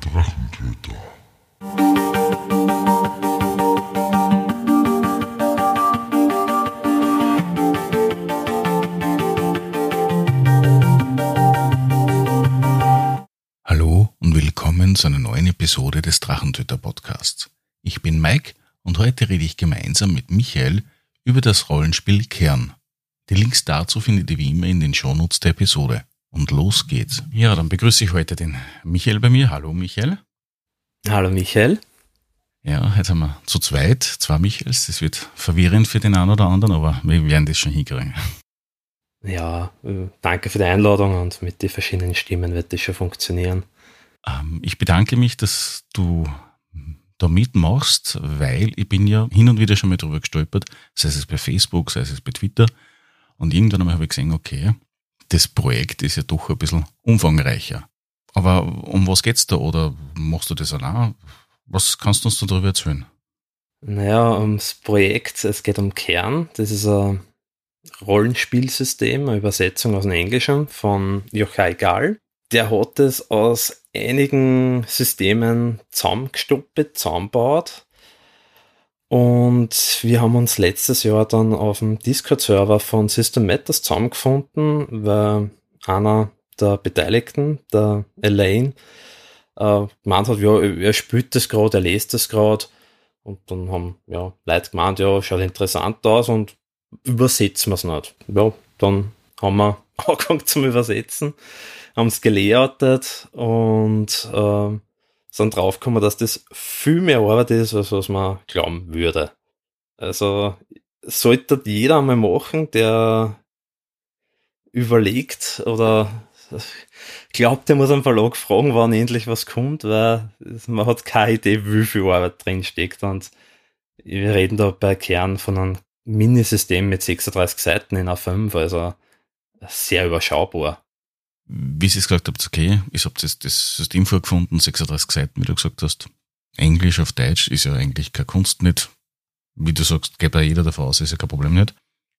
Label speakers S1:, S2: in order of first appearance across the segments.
S1: Drachentöter.
S2: Hallo und willkommen zu einer neuen Episode des Drachentöter Podcasts. Ich bin Mike und heute rede ich gemeinsam mit Michael über das Rollenspiel Kern. Die Links dazu findet ihr wie immer in den Shownotes der Episode. Und los geht's. Ja, dann begrüße ich heute den Michael bei mir. Hallo Michael.
S3: Hallo Michael.
S2: Ja, jetzt haben wir zu zweit, zwei Michaels. Das wird verwirrend für den einen oder anderen, aber wir werden das schon hinkriegen.
S3: Ja, äh, danke für die Einladung und mit den verschiedenen Stimmen wird das schon funktionieren.
S2: Ähm, ich bedanke mich, dass du da mitmachst, weil ich bin ja hin und wieder schon mal drüber gestolpert, sei es bei Facebook, sei es bei Twitter. Und irgendwann einmal habe ich gesehen, okay, das Projekt ist ja doch ein bisschen umfangreicher. Aber um was geht's da oder machst du das allein? Was kannst du uns darüber erzählen?
S3: Naja, ums Projekt, es geht um Kern. Das ist ein Rollenspielsystem, eine Übersetzung aus dem Englischen von Jochai Gall. Der hat es aus einigen Systemen zusammengestoppelt, zusammengebaut. Und wir haben uns letztes Jahr dann auf dem Discord-Server von System Matters zusammengefunden, weil einer der Beteiligten, der Elaine, äh, gemeint hat, ja, er spielt das gerade, er lest das gerade. Und dann haben ja, Leute gemeint, ja, schaut interessant aus und übersetzen wir es nicht. Ja, dann haben wir angefangen zum Übersetzen, haben es gelayoutet und äh, sind draufgekommen, dass das viel mehr Arbeit ist, als was man glauben würde. Also sollte jeder einmal machen, der überlegt oder glaubt, er muss am Verlag fragen, wann endlich was kommt, weil man hat keine Idee, wie viel Arbeit drin steckt. Und wir reden da bei Kern von einem Minisystem mit 36 Seiten in A5, also sehr überschaubar.
S2: Wie Sie es gesagt habt, okay, ich habe das, das System vorgefunden, 36 Seiten, wie du gesagt hast. Englisch auf Deutsch ist ja eigentlich keine Kunst nicht. Wie du sagst, geht da jeder davon aus, ist ja kein Problem nicht.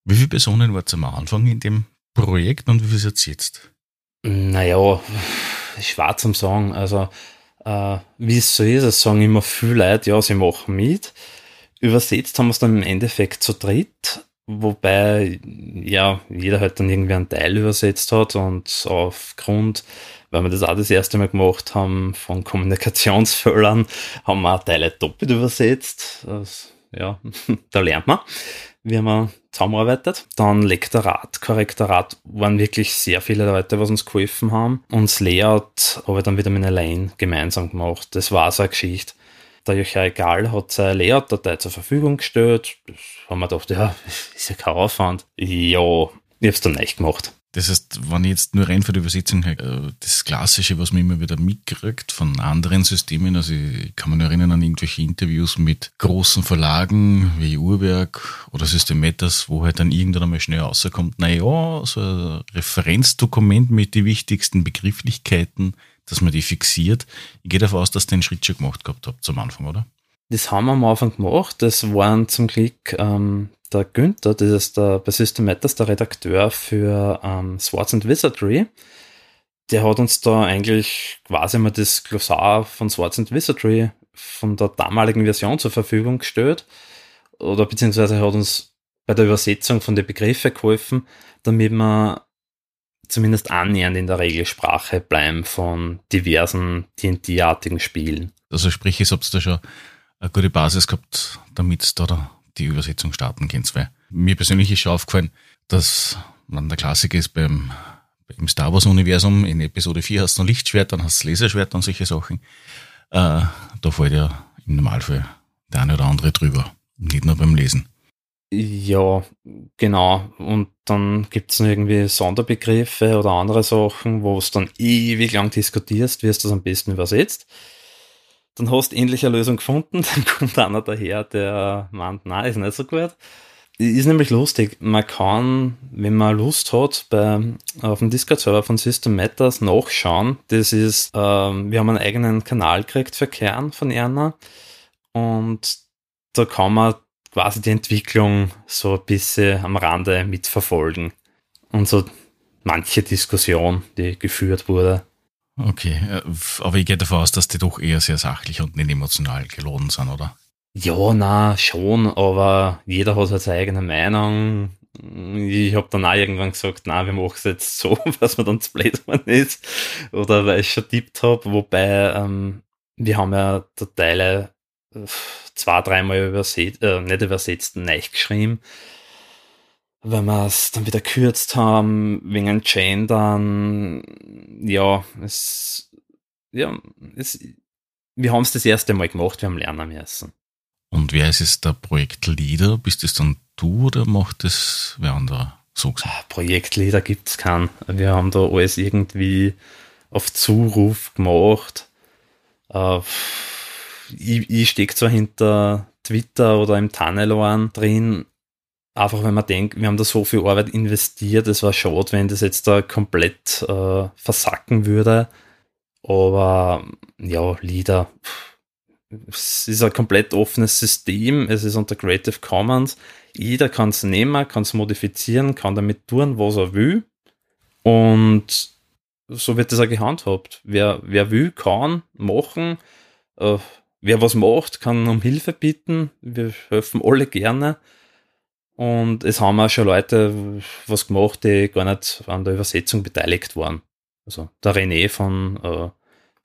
S2: Wie viele Personen war es am Anfang in dem Projekt und wie viel ist jetzt?
S3: Naja, schwer zum Sagen. Also, äh, wie es so ist, es sagen immer viele Leute, ja, sie machen mit. Übersetzt haben wir es dann im Endeffekt zu dritt, wobei ja jeder halt dann irgendwie einen Teil übersetzt hat und aufgrund, weil wir das auch das erste Mal gemacht haben, von Kommunikationsfehlern, haben wir auch Teile doppelt übersetzt. Das, ja, da lernt man wie wir zusammenarbeitet. Dann Lektorat, Korrektorat waren wirklich sehr viele Leute, was uns geholfen haben. Und das Layout habe ich dann wieder mit Elaine gemeinsam gemacht. Das war so eine Geschichte. Der Jochai hat seine Layout-Datei zur Verfügung gestellt. Das haben wir gedacht, ja, ist ja kein Aufwand. Ja, ich habe es dann nicht gemacht.
S2: Das heißt, wenn ich jetzt nur rein für die Übersetzung, äh, das Klassische, was man immer wieder mitkriegt von anderen Systemen, also ich kann mich erinnern an irgendwelche Interviews mit großen Verlagen wie Uhrwerk oder System wo halt dann irgendwann einmal schnell rauskommt, naja, so ein Referenzdokument mit den wichtigsten Begrifflichkeiten, dass man die fixiert. Ich gehe davon aus, dass ihr den Schritt schon gemacht gehabt habt zum Anfang, oder?
S3: Das haben wir am Anfang gemacht. Das waren zum Glück ähm, der Günther, das ist der, bei System Matters der Redakteur für ähm, Swords and Wizardry. Der hat uns da eigentlich quasi mal das Glossar von Swords and Wizardry von der damaligen Version zur Verfügung gestellt. Oder beziehungsweise hat uns bei der Übersetzung von den Begriffen geholfen, damit wir zumindest annähernd in der Regelsprache bleiben von diversen D&D-artigen Spielen.
S2: Also sprich, ich habt da schon eine gute Basis gehabt, damit da die Übersetzung starten könnt. Weil mir persönlich ist schon aufgefallen, dass man der Klassiker ist beim, im Star Wars Universum, in Episode 4 hast du ein Lichtschwert, dann hast du Laserschwert und solche Sachen. Äh, da fällt ja im Normalfall der eine oder andere drüber. Nicht nur beim Lesen.
S3: Ja, genau. Und dann gibt es irgendwie Sonderbegriffe oder andere Sachen, wo es dann ewig lang diskutierst, wie es das am besten übersetzt dann hast du eine Lösung gefunden, dann kommt einer daher, der meint, nein, ist nicht so gut. Ist nämlich lustig, man kann, wenn man Lust hat, bei, auf dem Discord-Server von System Matters nachschauen. Das ist, ähm, wir haben einen eigenen Kanal gekriegt für Kern von Erna und da kann man quasi die Entwicklung so ein bisschen am Rande mitverfolgen und so manche Diskussion, die geführt wurde.
S2: Okay, äh, aber ich gehe davon aus, dass die doch eher sehr sachlich und nicht emotional geladen sind, oder?
S3: Ja, na schon, aber jeder hat halt seine eigene Meinung. Ich habe dann auch irgendwann gesagt, na, wir machen es jetzt so, was man dann zu blöd ist. Oder weil ich schon tippt habe, wobei ähm, wir haben ja der Teile zwei, dreimal übersetzt, äh, nicht übersetzt, neu geschrieben wenn wir es dann wieder kürzt haben, wegen Gendern, ja, es, ja, es, wir haben es das erste Mal gemacht, wir haben lernen müssen.
S2: Und wer ist jetzt der Projektleader? Bist das dann du oder macht das wer andere? So
S3: ah, Projektleader gibt es keinen. Wir haben da alles irgendwie auf Zuruf gemacht. Uh, ich, ich stecke zwar hinter Twitter oder im Tunnel drin, einfach wenn man denkt, wir haben da so viel Arbeit investiert, es war schade, wenn das jetzt da komplett äh, versacken würde. Aber ja, Lieder, es ist ein komplett offenes System, es ist unter Creative Commons. Jeder kann es nehmen, kann es modifizieren, kann damit tun, was er will. Und so wird das auch gehandhabt. Wer, wer will, kann machen. Äh, wer was macht, kann um Hilfe bitten. Wir helfen alle gerne. Und es haben auch schon Leute was gemacht, die gar nicht an der Übersetzung beteiligt waren. Also der René von äh,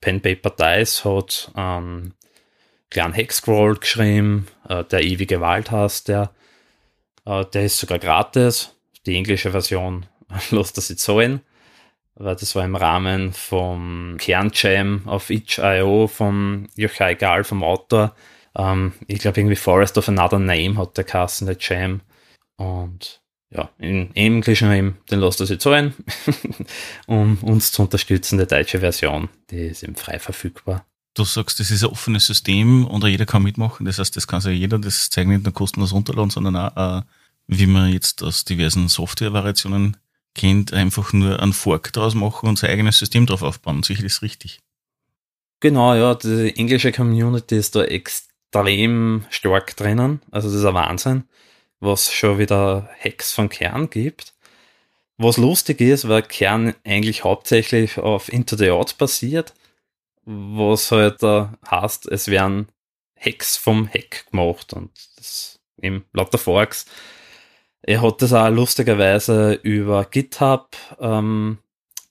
S3: Pen Paper Dice hat einen kleinen Hexcrawl geschrieben, äh, der ewige Wald heißt der. Äh, der ist sogar gratis. Die englische Version lässt das jetzt zahlen, weil das war im Rahmen vom Kernjam auf itch.io vom Jochai Gal vom Autor. Ähm, ich glaube irgendwie Forest of Another Name hat der Kassen, der Jam. Und ja, in Englischen eben, den lasst ihr sich zahlen, um uns zu unterstützen. Die deutsche Version, die ist eben frei verfügbar.
S2: Du sagst, das ist ein offenes System und jeder kann mitmachen. Das heißt, das kann sich jeder das zeigen nicht nur kostenlos runterladen, sondern auch, äh, wie man jetzt aus diversen Software-Variationen kennt, einfach nur einen Fork draus machen und sein eigenes System drauf aufbauen. Sicher ist richtig.
S3: Genau, ja, die englische Community ist da extrem stark drinnen. Also das ist ein Wahnsinn was schon wieder Hacks von Kern gibt. Was lustig ist, weil Kern eigentlich hauptsächlich auf Into the Out basiert, was halt da heißt, es werden Hacks vom Hack gemacht und das eben lauter Forks. Er hat das auch lustigerweise über GitHub ähm,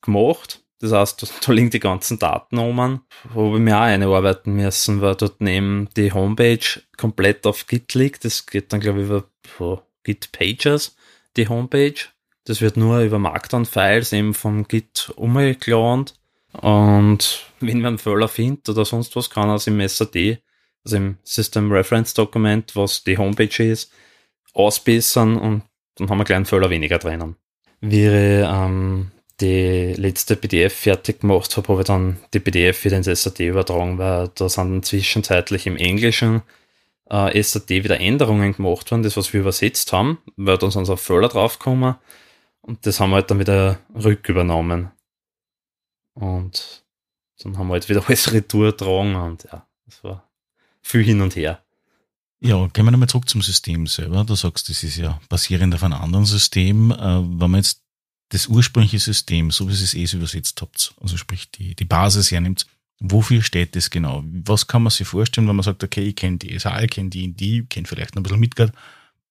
S3: gemacht. Das heißt, da liegen die ganzen Daten um, wo wir mir auch einarbeiten müssen, weil dort neben die Homepage komplett auf Git liegt. Das geht dann, glaube ich, über Git Pages, die Homepage. Das wird nur über Markdown-Files eben vom Git umgeklont. Und wenn man einen Fehler findet oder sonst was, kann er es im SAD, also im System Reference Dokument, was die Homepage ist, ausbessern und dann haben wir gleich einen Fehler weniger drinnen. Ich ähm, die letzte PDF fertig gemacht habe, habe ich dann die PDF wieder ins SAD übertragen, weil da sind dann zwischenzeitlich im Englischen äh, SAT wieder Änderungen gemacht worden, das was wir übersetzt haben, weil dann sind so Fehler draufgekommen und das haben wir halt dann wieder rückübernommen. Und dann haben wir halt wieder alles retour getragen und ja, das war viel hin und her.
S2: Ja, gehen wir nochmal zurück zum System selber. Du sagst, das ist ja basierend auf einem anderen System. Äh, wenn man jetzt das ursprüngliche System, so wie ihr es eh übersetzt habt, also sprich die, die Basis hernimmt, Wofür steht das genau? Was kann man sich vorstellen, wenn man sagt, okay, ich kenne die SAL, ich kenne die in die, kenne vielleicht noch ein bisschen Midgard.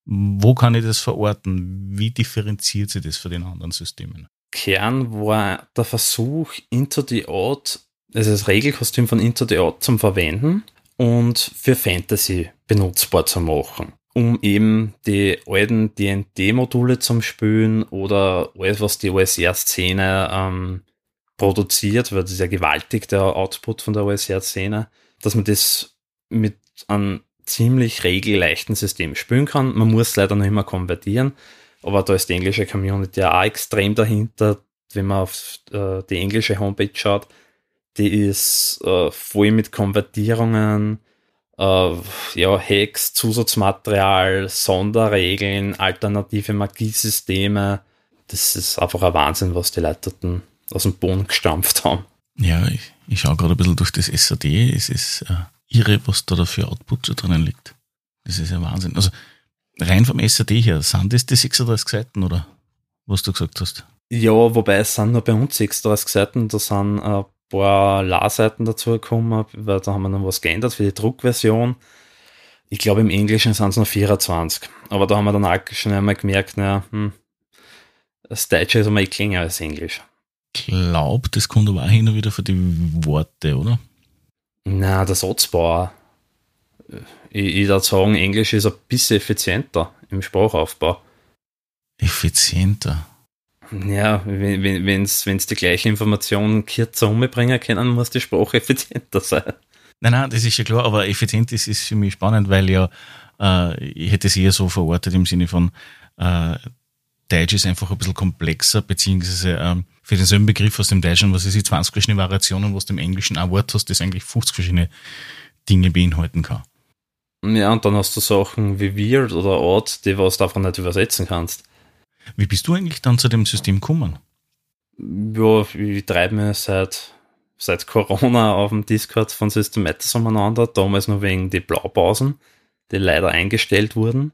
S2: Wo kann ich das verorten? Wie differenziert sich das von den anderen Systemen?
S3: Kern war der Versuch, Into the Odd, also das Regelkostüm von Into the Odd zum Verwenden und für Fantasy benutzbar zu machen, um eben die alten D&D-Module zum Spielen oder alles, was die OSR-Szene ähm, produziert, weil das ist ja gewaltig, der Output von der OSR-Szene, dass man das mit einem ziemlich regelleichten System spielen kann. Man muss leider noch immer konvertieren, aber da ist die englische Community ja auch extrem dahinter, wenn man auf äh, die englische Homepage schaut. Die ist äh, voll mit Konvertierungen, äh, ja, Hacks, Zusatzmaterial, Sonderregeln, alternative Magiesysteme. Das ist einfach ein Wahnsinn, was die Leute aus dem Boden gestampft haben.
S2: Ja, ich, ich schaue gerade ein bisschen durch das SAD. Es ist äh, irre, was da für Output schon drinnen liegt. Das ist ja Wahnsinn. Also rein vom SAD her, sind das die 36 Seiten oder was du gesagt hast?
S3: Ja, wobei es sind nur bei uns 36 Seiten, da sind ein paar La-Seiten dazu gekommen, weil da haben wir noch was geändert für die Druckversion. Ich glaube, im Englischen sind es noch 24. Aber da haben wir dann auch schon einmal gemerkt, naja, hm, das Deutsche ist einmal länger als Englisch.
S2: Ich glaube, das kommt aber auch hin und wieder für die Worte, oder?
S3: Na, der Satzbau. Ich, ich würde sagen, Englisch ist ein bisschen effizienter im Sprachaufbau.
S2: Effizienter?
S3: Ja, wenn es wenn, die gleiche Information kürzer umbringen können, muss die Sprache effizienter sein.
S2: Nein, nein, das ist ja klar, aber effizient ist, ist für mich spannend, weil ja, äh, ich hätte es eher so verortet im Sinne von, äh, Deutsch ist einfach ein bisschen komplexer, beziehungsweise ähm, für denselben Begriff aus dem Deutschen, was ist die 20 verschiedene Variationen, was du im Englischen ein Wort hast, das eigentlich 50 verschiedene Dinge beinhalten kann.
S3: Ja, und dann hast du Sachen wie weird oder odd, die was du einfach nicht übersetzen kannst.
S2: Wie bist du eigentlich dann zu dem System gekommen?
S3: Ja, ich treibe mir seit, seit Corona auf dem Discord von Systematis umeinander, damals nur wegen die Blaupausen, die leider eingestellt wurden.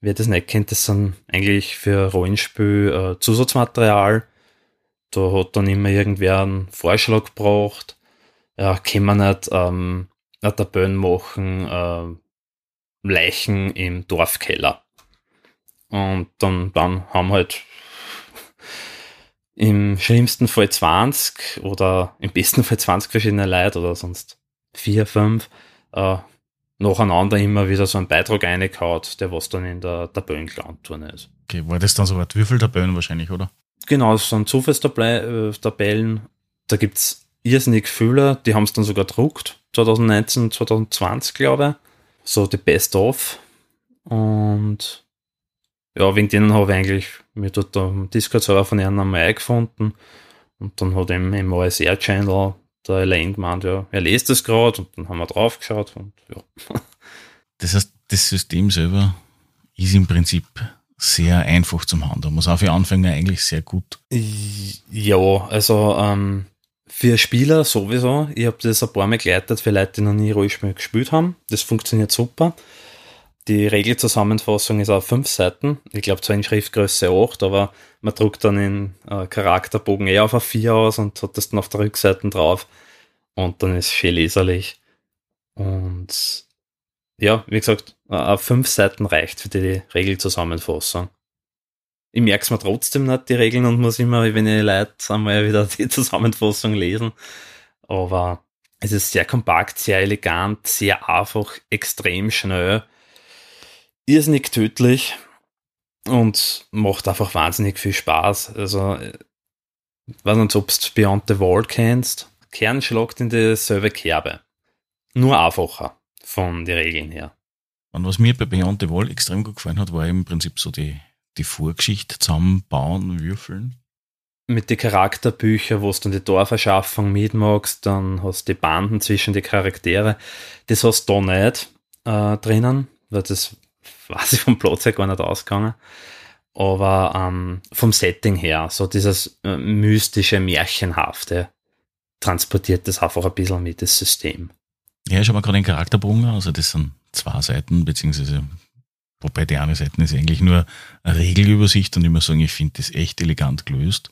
S3: Wer das nicht kennt, das sind eigentlich für Rollenspiel äh, Zusatzmaterial. Da hat dann immer irgendwer einen Vorschlag gebraucht. Ja, kann man nicht ähm, eine Tabelle machen, äh, Leichen im Dorfkeller. Und dann, dann haben halt im schlimmsten Fall 20 oder im besten Fall 20 verschiedene Leute oder sonst 4, 5 äh, nacheinander immer wieder so einen Beitrag reingehaut, der was dann in der Tabellenklantturne ist.
S2: Okay, war das dann so was Würfeltabellen wahrscheinlich, oder?
S3: Genau, das sind Zufallstabellen. Da gibt es irrsinnig viele, die haben es dann sogar druckt, 2019, 2020, glaube ich. So die Best of. Und ja, wegen denen habe ich eigentlich mir dort am Discord-Server von ihnen einmal eingefunden. Und dann hat eben im OSR-Channel der Elaine gemeint, ja, er lest das gerade und dann haben wir drauf geschaut und ja.
S2: Das heißt, das System selber ist im Prinzip sehr einfach zum Handeln. Muss auch für Anfänger eigentlich sehr gut.
S3: Ja, also ähm, für Spieler sowieso. Ich habe das ein paar Mal geleitet für Leute, die noch nie Rollspiel gespielt haben. Das funktioniert super. Die Regelzusammenfassung ist auf fünf Seiten. Ich glaube zwar in Schriftgröße 8, aber man druckt dann den äh, Charakterbogen eher auf A4 aus und hat das dann auf der Rückseite drauf. Und dann ist schön leserlich. Und ja, wie gesagt, auf fünf Seiten reicht für die Regelzusammenfassung. Ich merke es mir trotzdem nicht, die Regeln, und muss immer, wenn ich Leute einmal wieder die Zusammenfassung lesen. Aber es ist sehr kompakt, sehr elegant, sehr einfach, extrem schnell irrsinnig tödlich und macht einfach wahnsinnig viel Spaß. Also, ich weiß nicht, ob du Beyond the Wall kennst. Kern schlagt in dieselbe Kerbe. Nur einfacher von den Regeln her.
S2: Und was mir bei Beyond the Wall extrem gut gefallen hat, war im Prinzip so die, die Vorgeschichte zusammenbauen, würfeln.
S3: Mit den Charakterbüchern, wo du dann die Dorferschaffung mitmachst, dann hast du die Banden zwischen die Charaktere. Das hast du da nicht äh, drinnen, weil das weiß ich vom Platz her gar nicht ausgegangen. Aber ähm, vom Setting her, so dieses äh, mystische, märchenhafte, transportiert das einfach ein bisschen mit, das System.
S2: Ja, ich habe gerade den Charakterbogen, also das sind zwei Seiten, beziehungsweise, wobei die eine Seite ist eigentlich nur eine Regelübersicht und ich muss sagen, ich finde das echt elegant gelöst.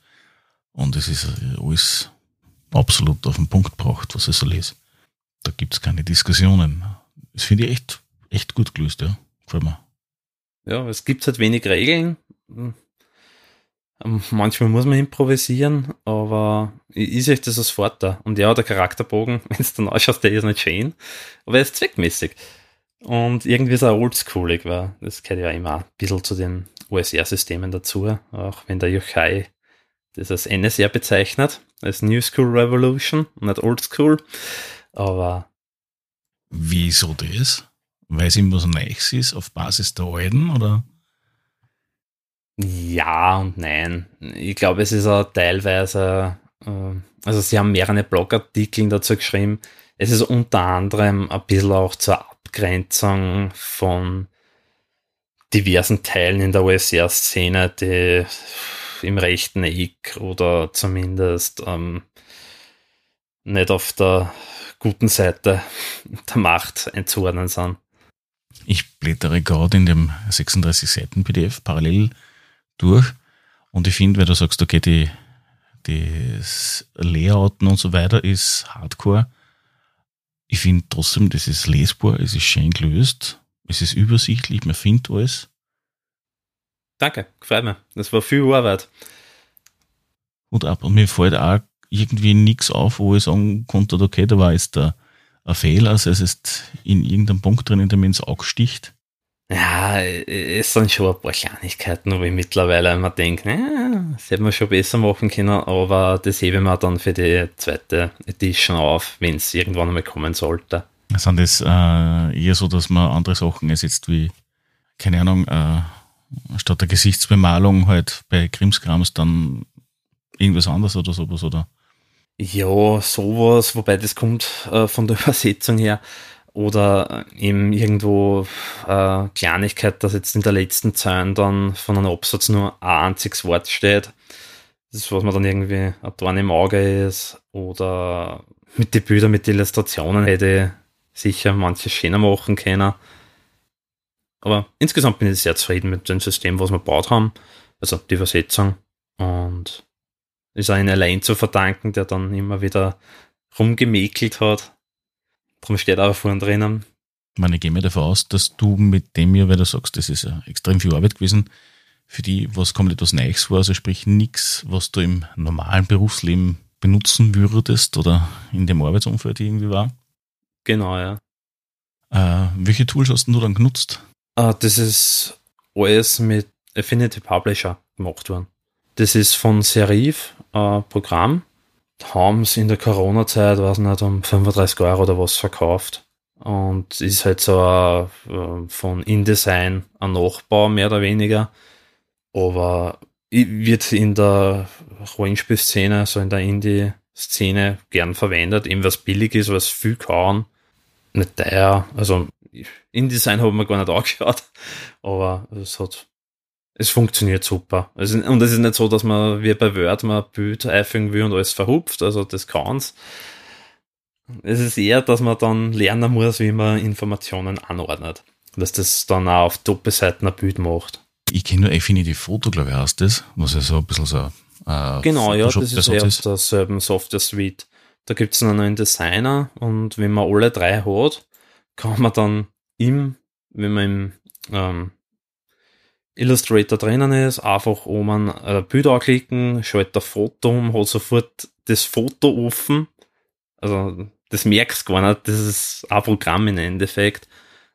S2: Und es ist äh, alles absolut auf den Punkt gebracht, was ich so lese. Da gibt es keine Diskussionen. Das finde ich echt, echt gut gelöst, ja. Mir.
S3: Ja, es gibt halt wenig Regeln. Ähm, manchmal muss man improvisieren, aber ist euch das als Vorteil. Und ja, der Charakterbogen, wenn es dann ausschaut, der ist nicht schön, aber er ist zweckmäßig. Und irgendwie ist er oldschoolig, weil das gehört ja immer ein bisschen zu den OSR-Systemen dazu, auch wenn der Yochai das als NSR bezeichnet, als New School Revolution, nicht Old School. Aber.
S2: Wieso das? Weil es immer so Neues ist, auf Basis der alten, oder?
S3: Ja und nein. Ich glaube, es ist auch teilweise, äh, also sie haben mehrere Blogartikel dazu geschrieben. Es ist unter anderem ein bisschen auch zur Abgrenzung von diversen Teilen in der OSR-Szene, die im rechten Eck oder zumindest ähm, nicht auf der guten Seite der Macht einzuordnen sind.
S2: Ich blättere gerade in dem 36 Seiten PDF parallel durch und ich finde, wenn du sagst, okay, die, das Layouten und so weiter ist Hardcore. Ich finde trotzdem, das ist lesbar, es ist schön gelöst, es ist übersichtlich, man findet alles.
S3: Danke, gefällt mir. Das war viel Arbeit.
S2: Und ab und mir fällt auch irgendwie nichts auf, wo ich sagen konnte, okay, da war jetzt der, ein Fehler, also es ist in irgendeinem Punkt drin, der mir ins Auge sticht.
S3: Ja, es sind schon ein paar Kleinigkeiten, wo ich mittlerweile immer denke, ja, das hätte man schon besser machen können, aber das hebe ich mir dann für die zweite Edition auf, wenn es irgendwann einmal kommen sollte.
S2: Sind das äh, eher so, dass man andere Sachen ersetzt wie, keine Ahnung, äh, statt der Gesichtsbemalung halt bei Krimskrams dann irgendwas anderes oder sowas, oder?
S3: Ja, sowas, wobei das kommt äh, von der Übersetzung her oder eben irgendwo äh, Kleinigkeit, dass jetzt in der letzten Zeile dann von einem Absatz nur ein einziges Wort steht. Das ist, was man dann irgendwie ein Dorn im Auge ist. Oder mit den Bildern, mit den Illustrationen hätte ich sicher manches schöner machen können. Aber insgesamt bin ich sehr zufrieden mit dem System, was wir gebaut haben. Also die Übersetzung. Und ist auch allein zu verdanken, der dann immer wieder rumgemäkelt hat Darum steht auch vorne drinnen.
S2: Ich meine, ich gehe mir davon aus, dass du mit dem hier, weil du sagst, das ist ja extrem viel Arbeit gewesen, für die, was kommt etwas Neues war, also sprich nichts, was du im normalen Berufsleben benutzen würdest oder in dem Arbeitsumfeld irgendwie war.
S3: Genau, ja.
S2: Äh, welche Tools hast du dann genutzt?
S3: Uh, das ist alles mit Affinity Publisher gemacht worden. Das ist von Serif, ein Programm, haben sie in der Corona-Zeit, weiß nicht, um 35 Euro oder was verkauft. Und ist halt so äh, von InDesign ein Nachbau, mehr oder weniger. Aber wird in der Rollenspielszene, so in der Indie-Szene gern verwendet, eben was billig ist, was viel kann, nicht teuer. Also InDesign haben wir gar nicht angeschaut, aber es hat es funktioniert super. Also, und es ist nicht so, dass man wie bei Word mal ein Bild einfügen will und alles verhupft, also das kann's. Es ist eher, dass man dann lernen muss, wie man Informationen anordnet. Dass das dann auch auf Doppelseiten ein Bild macht.
S2: Ich kenne nur Affinity Photo, glaube ich, heißt das, was ja so ein bisschen so
S3: äh, Genau, ja, das ist eher aus derselben Software Suite. Da gibt es einen neuen Designer und wenn man alle drei hat, kann man dann im, wenn man im ähm, Illustrator drinnen ist, einfach oben ein Bild anklicken, schaltet ein Foto um, hat sofort das Foto offen. Also das merkst du gar nicht, das ist ein Programm im Endeffekt.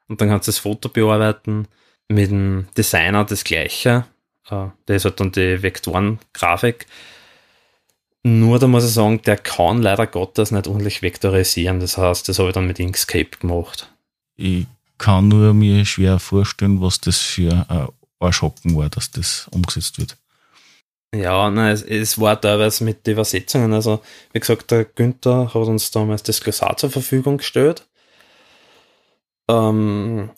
S3: Und dann kannst du das Foto bearbeiten. Mit dem Designer das gleiche. Äh, der ist halt dann die Vektoren-Grafik. Nur da muss ich sagen, der kann leider Gottes nicht ordentlich vektorisieren. Das heißt, das habe ich dann mit Inkscape gemacht.
S2: Ich kann nur mir schwer vorstellen, was das für ein Arschhocken war, dass das umgesetzt wird.
S3: Ja, nein, es, es, war teilweise mit den Übersetzungen. Also, wie gesagt, der Günther hat uns damals das Glossar zur Verfügung gestellt. Ähm,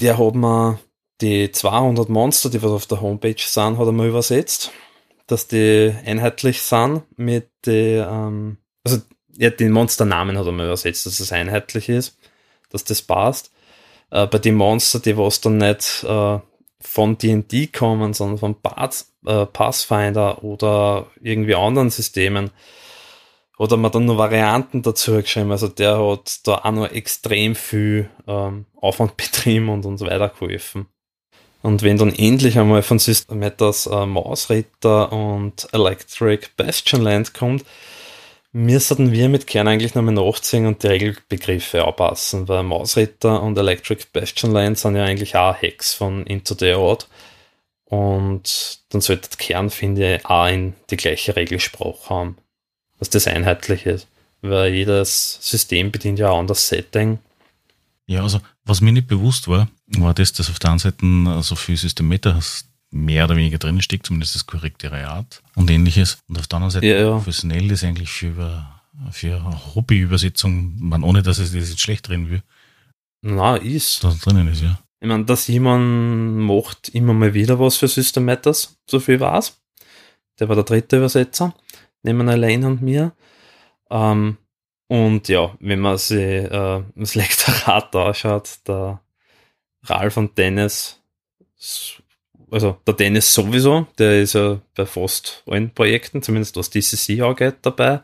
S3: der hat mir die 200 Monster, die was auf der Homepage sind, hat er mal übersetzt, dass die einheitlich sind mit den, ähm, also ja, den Monsternamen hat er mal übersetzt, dass es einheitlich ist, dass das passt. Äh, bei den Monster, die was dann nicht äh, von D&D kommen, sondern von Path, äh, Pathfinder oder irgendwie anderen Systemen. Oder man dann nur Varianten dazu geschrieben. Also der hat da auch noch extrem viel ähm, Aufwand betrieben und uns weitergeholfen. Und wenn dann endlich einmal von System Matters äh, Mausritter und Electric Bastion Land kommt, müssten wir mit Kern eigentlich nochmal nachziehen und die Regelbegriffe anpassen, weil Mausritter und Electric Bastion Line sind ja eigentlich auch Hacks von Into the Odd. Und dann sollte Kern, finde ich, auch in die gleiche Regelsprache haben, dass das einheitlich ist. Weil jedes System bedient ja auch anders Setting.
S2: Ja, also was mir nicht bewusst war, war das, dass auf der einen Seite so viel Systemmeter hast, mehr oder weniger drin steckt, zumindest das korrekte Reat und ähnliches. Und auf der anderen Seite ja, ja. professionell ist eigentlich für, für Hobbyübersetzung, man ohne dass es das jetzt schlecht drin will.
S3: Na, ist.
S2: Das drinnen ist, ja.
S3: Ich meine, dass jemand macht immer mal wieder was für System Matters, so viel war's. Der war der dritte Übersetzer, neben Elaine und mir. Ähm, und ja, wenn man sich äh, das Lektorat anschaut, der Ralf und Dennis also der Dennis sowieso, der ist ja bei fast allen Projekten, zumindest was DCC angeht, dabei.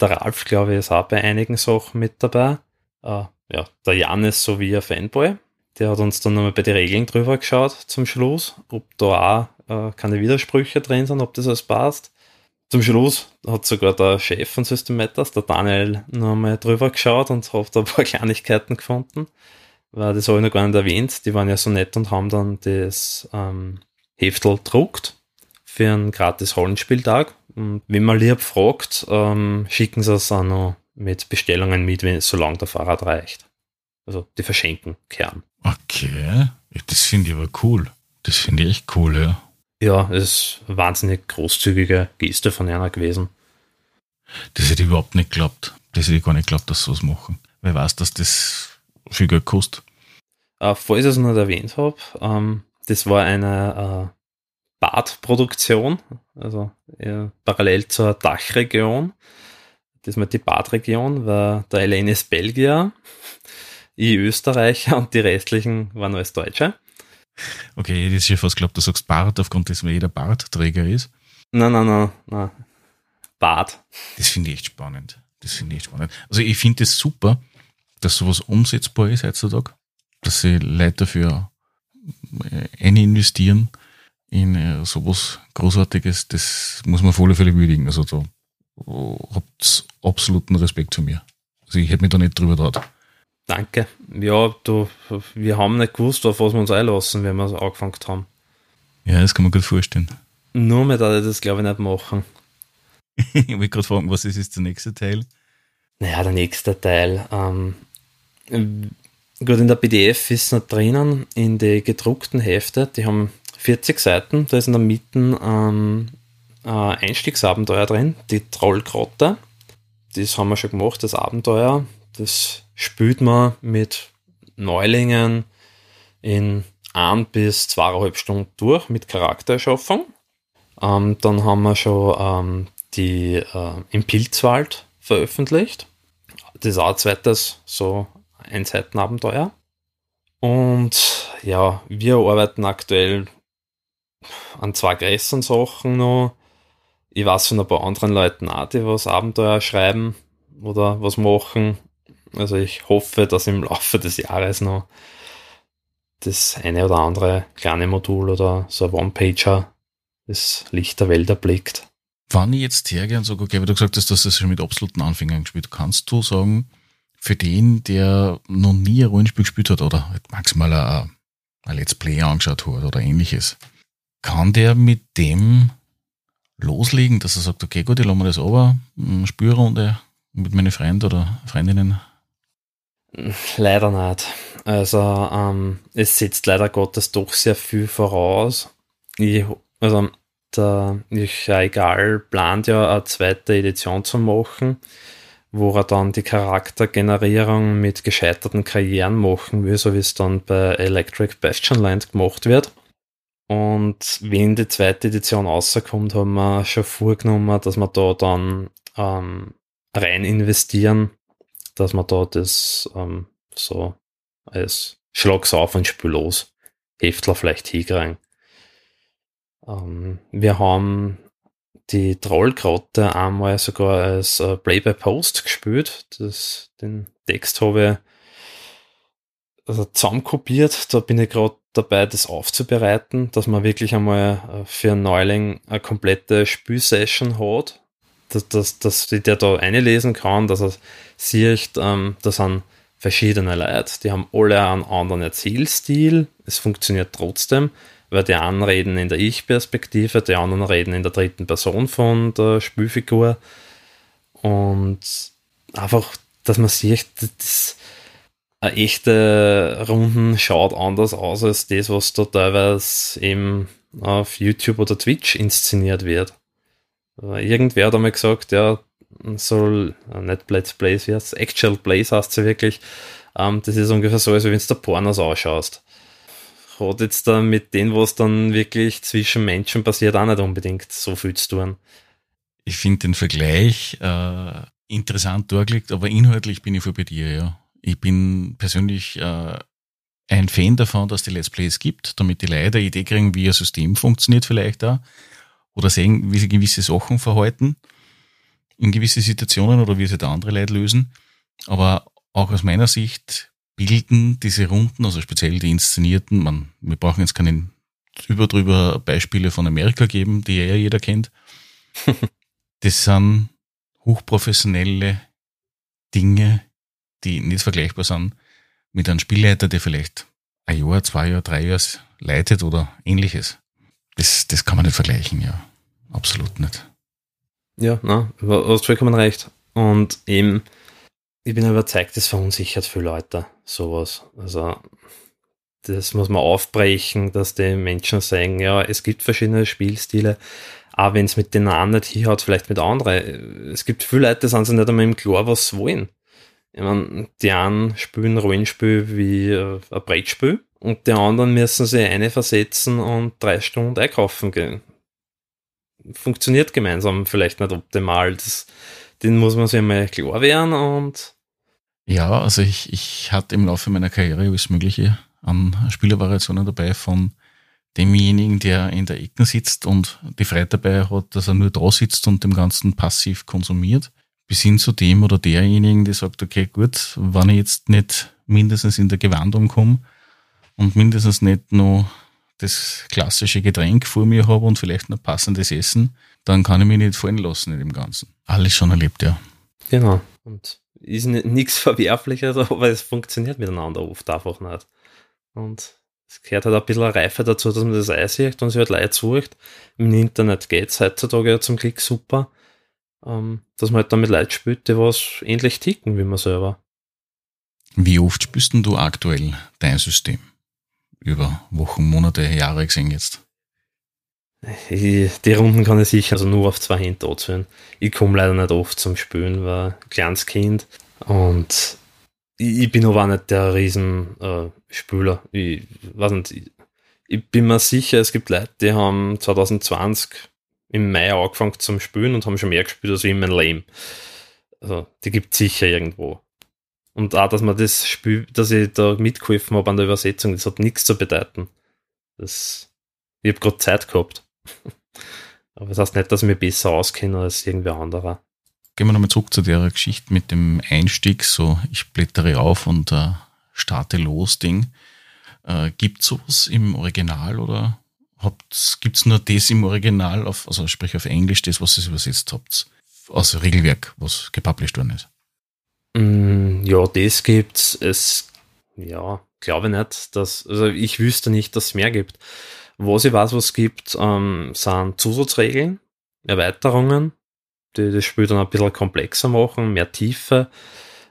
S3: Der Ralf, glaube ich, ist auch bei einigen Sachen mit dabei. Äh, ja, der Jan ist so wie ein Fanboy. Der hat uns dann nochmal bei den Regeln drüber geschaut zum Schluss, ob da auch äh, keine Widersprüche drin sind, ob das alles passt. Zum Schluss hat sogar der Chef von System Matters, der Daniel, nochmal drüber geschaut und hat da ein paar Kleinigkeiten gefunden. Weil das habe ich noch gar nicht erwähnt. Die waren ja so nett und haben dann das ähm, Heftel druckt für einen gratis Rollenspieltag. Und wenn man lieb fragt, ähm, schicken sie es auch noch mit Bestellungen mit, wenn, solange der Fahrrad reicht. Also die verschenken Kern.
S2: Okay, das finde ich aber cool. Das finde ich echt cool, ja.
S3: Ja, es ist eine wahnsinnig großzügige Geste von einer gewesen.
S2: Das hätte ich überhaupt nicht geglaubt. Das hätte ich gar nicht geglaubt, dass sie was machen. Wer weiß, dass das viel Geld kostet.
S3: Äh, falls ich es noch nicht erwähnt habe, ähm, das war eine äh, Badproduktion, also äh, parallel zur Dachregion. Das war die Badregion, war der Elaine ist Belgier, ich Österreicher und die restlichen waren alles Deutsche.
S2: Okay, ich hätte schon fast geglaubt, du sagst Bart, aufgrund dessen jeder Bartträger ist.
S3: Nein, nein, nein, nein. Bart.
S2: Das finde ich echt spannend. Das finde ich echt spannend. Also ich finde es das super, dass sowas umsetzbar ist heutzutage, dass sie Leute dafür äh, investieren in äh, sowas Großartiges, das muss man auf alle Fälle würdigen. Also da habt absoluten Respekt zu mir. Also ich hätte mich da nicht drüber traut.
S3: Danke. Ja, du, wir haben nicht gewusst, auf was wir uns einlassen, wenn wir angefangen haben.
S2: Ja, das kann man gut vorstellen.
S3: Nur mehr da ich das, glaube ich, nicht machen.
S2: ich will gerade fragen, was ist jetzt der nächste Teil?
S3: Naja, der nächste Teil. Ähm, gut, in der PDF ist noch drinnen, in die gedruckten Hefte, die haben 40 Seiten, da ist in der Mitte ähm, ein Einstiegsabenteuer drin, die Trollgrotte. Das haben wir schon gemacht, das Abenteuer. Das spielt man mit Neulingen in ein bis zweieinhalb Stunden durch mit Charaktererschaffung. Ähm, dann haben wir schon ähm, die äh, im Pilzwald veröffentlicht. Das ist auch ein zweites so Einseitenabenteuer. Und ja, wir arbeiten aktuell an zwei größeren Sachen noch. Ich weiß von ein paar anderen Leuten auch, die was Abenteuer schreiben oder was machen. Also ich hoffe, dass im Laufe des Jahres noch das eine oder andere kleine Modul oder so ein One-Pager das Licht der Welt erblickt.
S2: Wann ich jetzt hergehe und sage, okay, weil du gesagt hast, dass du das schon mit absoluten Anfängern gespielt kannst du sagen, für den, der noch nie ein Rollenspiel gespielt hat oder halt maximal ein, ein Let's Play angeschaut hat oder ähnliches, kann der mit dem loslegen, dass er sagt, okay, gut, ich lasse mir das aber, Spürrunde mit meinen Freunden oder Freundinnen
S3: Leider nicht. Also ähm, es setzt leider Gottes doch sehr viel voraus. Ich, also der ich egal plant ja eine zweite Edition zu machen, wo er dann die Charaktergenerierung mit gescheiterten Karrieren machen will, so wie es dann bei Electric Bastion Land gemacht wird. Und wenn die zweite Edition rauskommt, haben wir schon vorgenommen, dass wir da dann ähm, rein investieren dass man da das ähm, so als Schlags auf und Spiel los Heftler vielleicht hinkriegen. Ähm, wir haben die Trollgrotte einmal sogar als äh, Play-by-Post gespielt. Das, den Text habe ich also zusammenkopiert. Da bin ich gerade dabei, das aufzubereiten, dass man wirklich einmal äh, für einen Neuling eine komplette Spielsession hat dass, dass, dass der da einlesen kann, dass er sieht, ähm, da sind verschiedene Leute, die haben alle einen anderen Erzählstil, es funktioniert trotzdem, weil die einen reden in der Ich-Perspektive, die anderen reden in der dritten Person von der Spielfigur und einfach, dass man sieht, das, eine echte Runden schaut anders aus als das, was da teilweise eben auf YouTube oder Twitch inszeniert wird. Irgendwer hat einmal gesagt, ja, soll äh, nicht Let's Plays, wie heißt Actual Plays heißt sie wirklich. Ähm, das ist ungefähr so, als wenn du der Pornos ausschaust. Hat jetzt dann mit dem, was dann wirklich zwischen Menschen passiert, auch nicht unbedingt so viel zu tun.
S2: Ich finde den Vergleich äh, interessant durchgelegt, aber inhaltlich bin ich voll bei dir, ja. Ich bin persönlich äh, ein Fan davon, dass die Let's Plays gibt, damit die Leute eine Idee kriegen, wie ein System funktioniert vielleicht da oder sehen, wie sie gewisse Sachen verhalten in gewisse Situationen oder wie sie da andere Leute lösen. Aber auch aus meiner Sicht bilden diese Runden, also speziell die inszenierten, man, wir brauchen jetzt keine überdrüber Beispiele von Amerika geben, die ja jeder kennt. das sind hochprofessionelle Dinge, die nicht vergleichbar sind mit einem Spielleiter, der vielleicht ein Jahr, zwei Jahre, drei Jahre leitet oder ähnliches. Das, das kann man nicht vergleichen, ja. Absolut nicht.
S3: Ja, na, du hast vollkommen recht. Und eben, ich bin überzeugt, das verunsichert viele Leute, sowas. Also, das muss man aufbrechen, dass die Menschen sagen, ja, es gibt verschiedene Spielstile, auch wenn es mit denen einen nicht hinhaut, vielleicht mit anderen. Es gibt viele Leute, die sind sich nicht einmal im Klar, was sie wollen. Ich meine, die einen spielen Rollenspiel wie äh, ein Brettspiel und die anderen müssen sich eine versetzen und drei Stunden einkaufen gehen. Funktioniert gemeinsam vielleicht nicht optimal. Das, den muss man sich einmal klar werden und
S2: ja, also ich, ich hatte im Laufe meiner Karriere alles Mögliche an Spielervariationen dabei von demjenigen, der in der Ecke sitzt und die Freude dabei hat, dass er nur da sitzt und dem Ganzen passiv konsumiert, bis hin zu dem oder derjenigen, der sagt, okay, gut, wenn ich jetzt nicht mindestens in der Gewandung komme und mindestens nicht nur das klassische Getränk vor mir habe und vielleicht noch passendes Essen, dann kann ich mich nicht fallen lassen in dem Ganzen. Alles schon erlebt, ja.
S3: Genau. Und ist nichts Verwerfliches, aber es funktioniert miteinander oft einfach nicht. Und es gehört halt ein bisschen Reife dazu, dass man das einsieht und sich halt Leute sucht. Im Internet geht es heutzutage ja zum Glück super ähm, dass man halt damit Leute spielt, die was ähnlich ticken wie man selber.
S2: Wie oft spielst du aktuell dein System? Über Wochen, Monate, Jahre gesehen jetzt?
S3: Die Runden kann ich sicher also nur auf zwei Hände anzählen. Ich komme leider nicht oft zum Spielen, weil kleines Kind und ich, bin aber auch nicht der Riesenspüler. Äh, ich weiß nicht, ich, ich bin mir sicher, es gibt Leute, die haben 2020 im Mai angefangen zum Spielen und haben schon mehr gespielt als ich in meinem Leben. Also, die gibt es sicher irgendwo. Und auch, dass man das Spiel, dass ich da mitgeholfen habe an der Übersetzung, das hat nichts zu bedeuten. Das, ich habe gerade Zeit gehabt. Aber das heißt nicht, dass mich besser auskenne als irgendwer anderer.
S2: Gehen wir nochmal zurück zu der Geschichte mit dem Einstieg, so ich blättere auf und äh, starte los Ding. Äh, Gibt es sowas im Original oder Gibt es nur das im Original, auf, also sprich auf Englisch, das, was ihr übersetzt habt, aus Regelwerk, was gepublished worden ist?
S3: Mm, ja, das gibt's. Es, ja, glaube nicht, dass, also ich wüsste nicht, dass es mehr gibt. Was ich weiß, was es gibt, ähm, sind Zusatzregeln, Erweiterungen, die das Spiel dann ein bisschen komplexer machen, mehr Tiefe.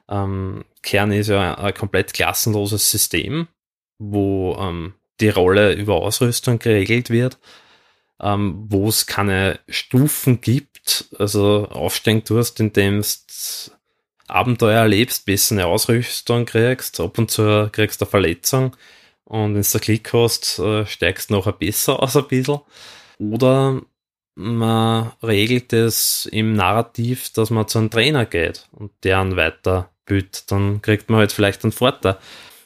S3: Ähm, Kern ist ja ein, ein komplett klassenloses System, wo ähm, die Rolle über Ausrüstung geregelt wird, ähm, wo es keine Stufen gibt, also aufsteigen tust, indem du Abenteuer erlebst, besser eine Ausrüstung kriegst, ab und zu kriegst du eine Verletzung und wenn du Klick hast, äh, steigst du nachher besser aus ein bisschen. Oder man regelt es im Narrativ, dass man zu einem Trainer geht und deren weiterbildet, dann kriegt man halt vielleicht einen Vorteil.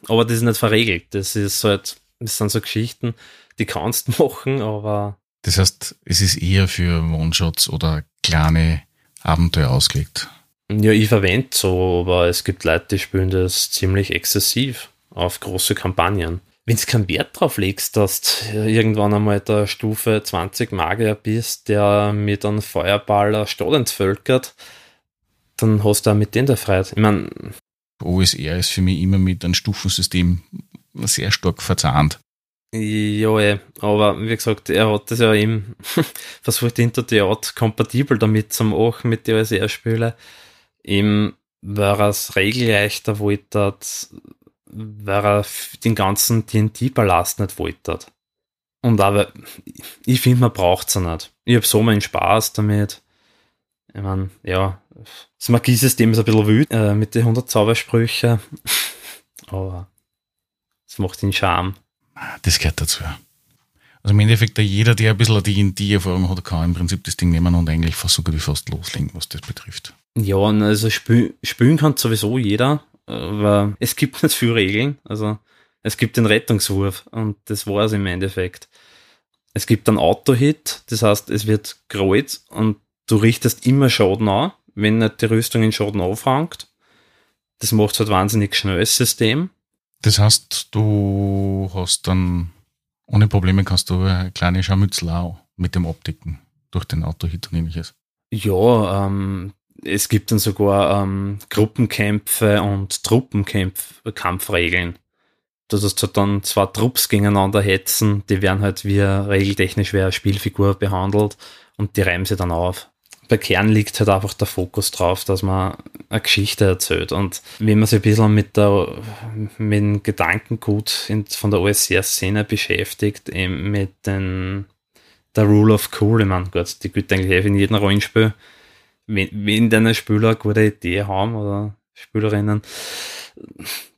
S3: Aber das ist nicht verregelt. Das ist halt das sind so Geschichten, die kannst du machen, aber.
S2: Das heißt, es ist eher für One-Shots oder kleine Abenteuer ausgelegt.
S3: Ja, ich verwende so, aber es gibt Leute, die spielen das ziemlich exzessiv auf große Kampagnen. Wenn du keinen Wert drauf legst, dass du irgendwann einmal der Stufe 20 Magier bist, der mit einem Feuerball eine Stadt entvölkert, dann hast du auch mit denen der Freiheit. Ich meine,
S2: OSR ist für mich immer mit einem Stufensystem sehr stark verzahnt.
S3: Ja, eh, aber wie gesagt, er hat das ja eben versucht, hinter die Art kompatibel damit zu machen mit den OSR-Spielen. Eben, weil er es regelleichter wollte, weil er den ganzen TNT-Ballast nicht wollte. Und aber, ich finde, man braucht es ja nicht. Ich habe so meinen Spaß damit. Ich meine, ja, das Magiesystem ist ein bisschen wütend äh, mit den 100 Zaubersprüchen. aber das macht den Charme.
S2: Das gehört dazu. Also im Endeffekt, jeder, der ein bisschen die, die Erfahrung hat, kann im Prinzip das Ding nehmen und eigentlich fast sogar wie fast loslegen, was das betrifft.
S3: Ja, also spül, spülen kann sowieso jeder, aber es gibt nicht viele Regeln. Also Es gibt den Rettungswurf und das war es im Endeffekt. Es gibt einen Auto-Hit, das heißt, es wird kreuz und du richtest immer Schaden an, wenn nicht die Rüstung in Schaden aufhängt. Das macht halt wahnsinnig schnell das System.
S2: Das heißt, du hast dann ohne Probleme kannst du eine kleine Scharmützel auch mit dem Optiken durch den Autohit und ähnliches.
S3: Ja, ähm, es gibt dann sogar ähm, Gruppenkämpfe und Truppenkampfregeln. Das halt dann zwei Trupps gegeneinander hetzen, die werden halt wie regeltechnisch wie eine Spielfigur behandelt und die reimen sie dann auf bei Kern liegt halt einfach der Fokus drauf, dass man eine Geschichte erzählt. Und wenn man sich ein bisschen mit, der, mit dem Gedankengut in, von der OSR-Szene beschäftigt, eben mit den, der Rule of Cool, ich meine, Gott, die gilt eigentlich in jedem Rollenspiel. Wenn, deine Spieler eine gute Idee haben oder Spielerinnen,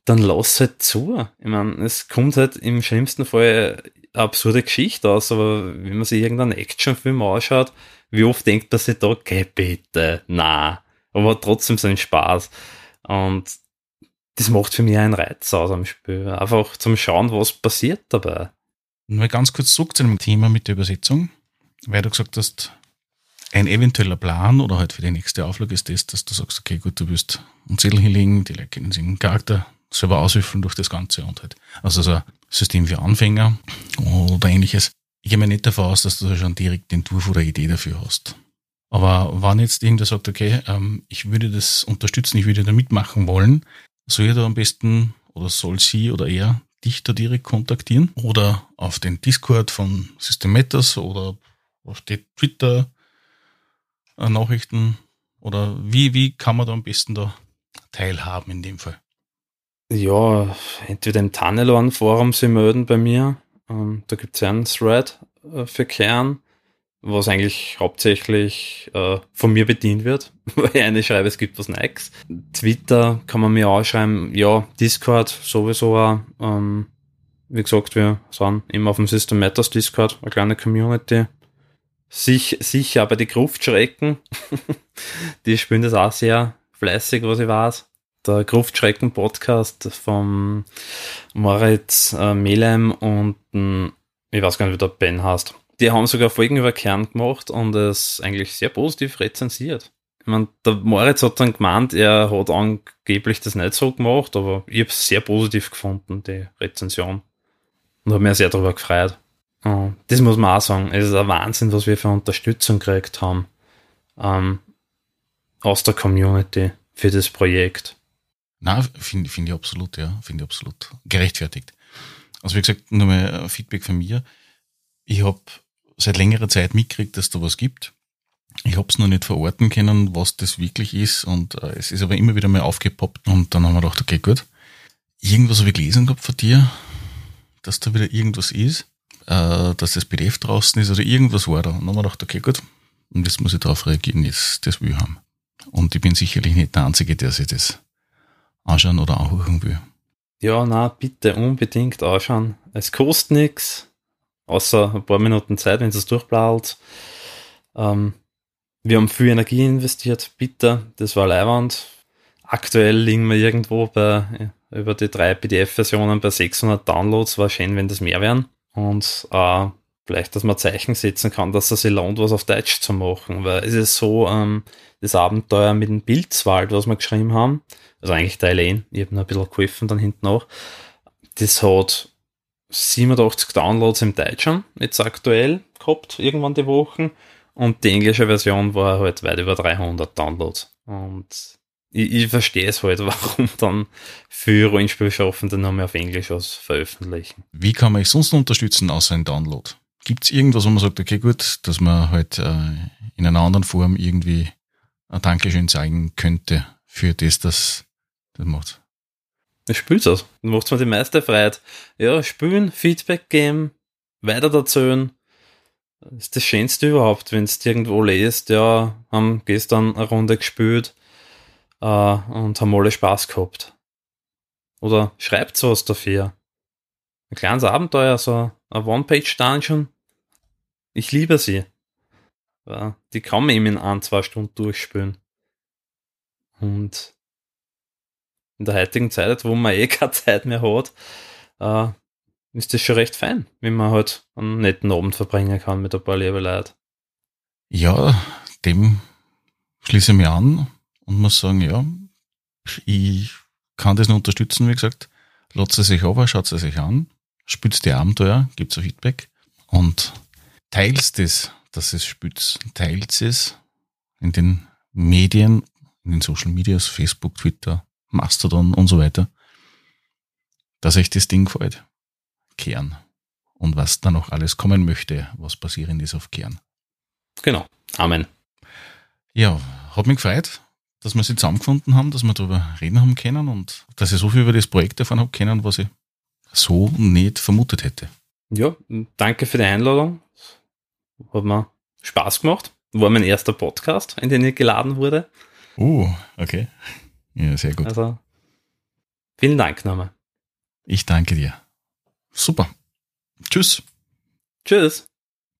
S3: dann lass halt zu. Ich meine, es kommt halt im schlimmsten Fall eine absurde Geschichte aus, aber wenn man sich irgendeinen Actionfilm anschaut, wie oft denkt man sich da, okay, bitte, na, aber trotzdem so ein Spaß. Und das macht für mich einen Reiz aus am Spiel. Einfach zum Schauen, was passiert dabei.
S2: Nur ganz kurz zurück zu dem Thema mit der Übersetzung, weil du gesagt hast, ein eventueller Plan oder halt für die nächste Auflage ist das, dass du sagst, okay, gut, du wirst einen Zettel hinlegen, die Leute kennen sich den Charakter selber auswürfeln durch das Ganze und halt, also so ein System für Anfänger oder ähnliches. Ich gehe mir nicht davon aus, dass du schon direkt den Entwurf oder Idee dafür hast. Aber wenn jetzt irgendwer sagt, okay, ähm, ich würde das unterstützen, ich würde da mitmachen wollen, soll er da am besten oder soll sie oder er dich da direkt kontaktieren oder auf den Discord von System Matters oder auf die Twitter Nachrichten oder wie, wie kann man da am besten da teilhaben in dem Fall?
S3: Ja, entweder im Tannelorn Forum sie melden bei mir ähm, da gibt es einen Thread äh, für Kern, was eigentlich hauptsächlich äh, von mir bedient wird, weil ich eine schreibe, es gibt was Neues. Twitter kann man mir auch schreiben, ja, Discord sowieso auch. Ähm, wie gesagt, wir sind immer auf dem System Matters Discord, eine kleine Community. Sich, sicher aber die Gruftschrecken, die spielen das auch sehr fleißig, was ich weiß der Gruftschrecken-Podcast vom Moritz äh, Melem und ähm, ich weiß gar nicht, wie der Ben heißt. Die haben sogar Folgen über Kern gemacht und es eigentlich sehr positiv rezensiert. Ich meine, der Moritz hat dann gemeint, er hat angeblich das nicht so gemacht, aber ich habe es sehr positiv gefunden, die Rezension. Und habe mich sehr darüber gefreut. Das muss man auch sagen. Es ist ein Wahnsinn, was wir für Unterstützung gekriegt haben ähm, aus der Community für das Projekt.
S2: Na, finde find ich absolut, ja, finde ich absolut gerechtfertigt. Also wie gesagt, nur mal Feedback von mir. Ich habe seit längerer Zeit mitgekriegt, dass da was gibt. Ich habe es noch nicht verorten können, was das wirklich ist und äh, es ist aber immer wieder mal aufgepoppt und dann haben wir gedacht, okay, gut. Irgendwas habe ich gelesen gehabt von dir, dass da wieder irgendwas ist, äh, dass das PDF draußen ist oder irgendwas war da. Und dann haben wir gedacht, okay, gut. Und jetzt muss ich darauf reagieren, jetzt das will ich haben. Und ich bin sicherlich nicht der Einzige, der sich das anschauen oder anhören will.
S3: Ja, na, bitte unbedingt anschauen. Es kostet nichts, außer ein paar Minuten Zeit, wenn es durchblaut. Ähm, wir haben viel Energie investiert, bitte, das war Leihwand. Aktuell liegen wir irgendwo bei über die drei PDF-Versionen bei 600 Downloads. War schön, wenn das mehr wären. Und äh, vielleicht, dass man Zeichen setzen kann, dass es sich lohnt, was auf Deutsch zu machen. Weil es ist so, ähm, das Abenteuer mit dem Bildswald, was wir geschrieben haben, also eigentlich Teil 1, ich habe noch ein bisschen geholfen dann hinten auch, das hat 87 Downloads im Deutschen, jetzt aktuell gehabt, irgendwann die Wochen. Und die englische Version war halt weit über 300 Downloads. Und ich, ich verstehe es halt, warum dann für Rollenspielschaffende noch mehr auf Englisch was veröffentlichen.
S2: Wie kann man euch sonst unterstützen, außer ein Download? Gibt es irgendwas, wo man sagt, okay, gut, dass man halt äh, in einer anderen Form irgendwie ein Dankeschön zeigen könnte für das, dass das macht.
S3: Das spielt aus. Dann macht mir die meiste Freiheit. Ja, spielen, Feedback geben, weiter erzählen. Das ist das Schönste überhaupt, wenn du irgendwo lest, ja, haben gestern eine Runde gespielt äh, und haben alle Spaß gehabt. Oder schreibt sowas dafür. Ein kleines Abenteuer, so ein One-Page-Dungeon. Ich liebe sie. Ja, die kann man eben in ein, zwei Stunden durchspielen. Und in der heutigen Zeit, wo man eh keine Zeit mehr hat, äh, ist das schon recht fein, wenn man halt einen netten Abend verbringen kann mit ein paar liebe Leute.
S2: Ja, dem schließe ich mich an und muss sagen, ja, ich kann das nur unterstützen, wie gesagt. Lasst es sich aber, schaut es sich an, spürt die Abenteuer, gibt es Feedback und teilt es, dass es spürt. Teilt es in den Medien, in den Social Medias, Facebook, Twitter, Mastodon und so weiter, dass euch das Ding gefällt. Kern. Und was da noch alles kommen möchte, was passieren ist auf Kern.
S3: Genau. Amen.
S2: Ja, hat mich gefreut, dass wir sie zusammengefunden haben, dass wir darüber reden haben können und dass ich so viel über das Projekt erfahren habe können, was ich so nicht vermutet hätte.
S3: Ja, danke für die Einladung. Hat mir Spaß gemacht. War mein erster Podcast, in den ich geladen wurde.
S2: Oh, okay. Ja, sehr gut.
S3: Also, vielen Dank nochmal.
S2: Ich danke dir. Super. Tschüss.
S3: Tschüss.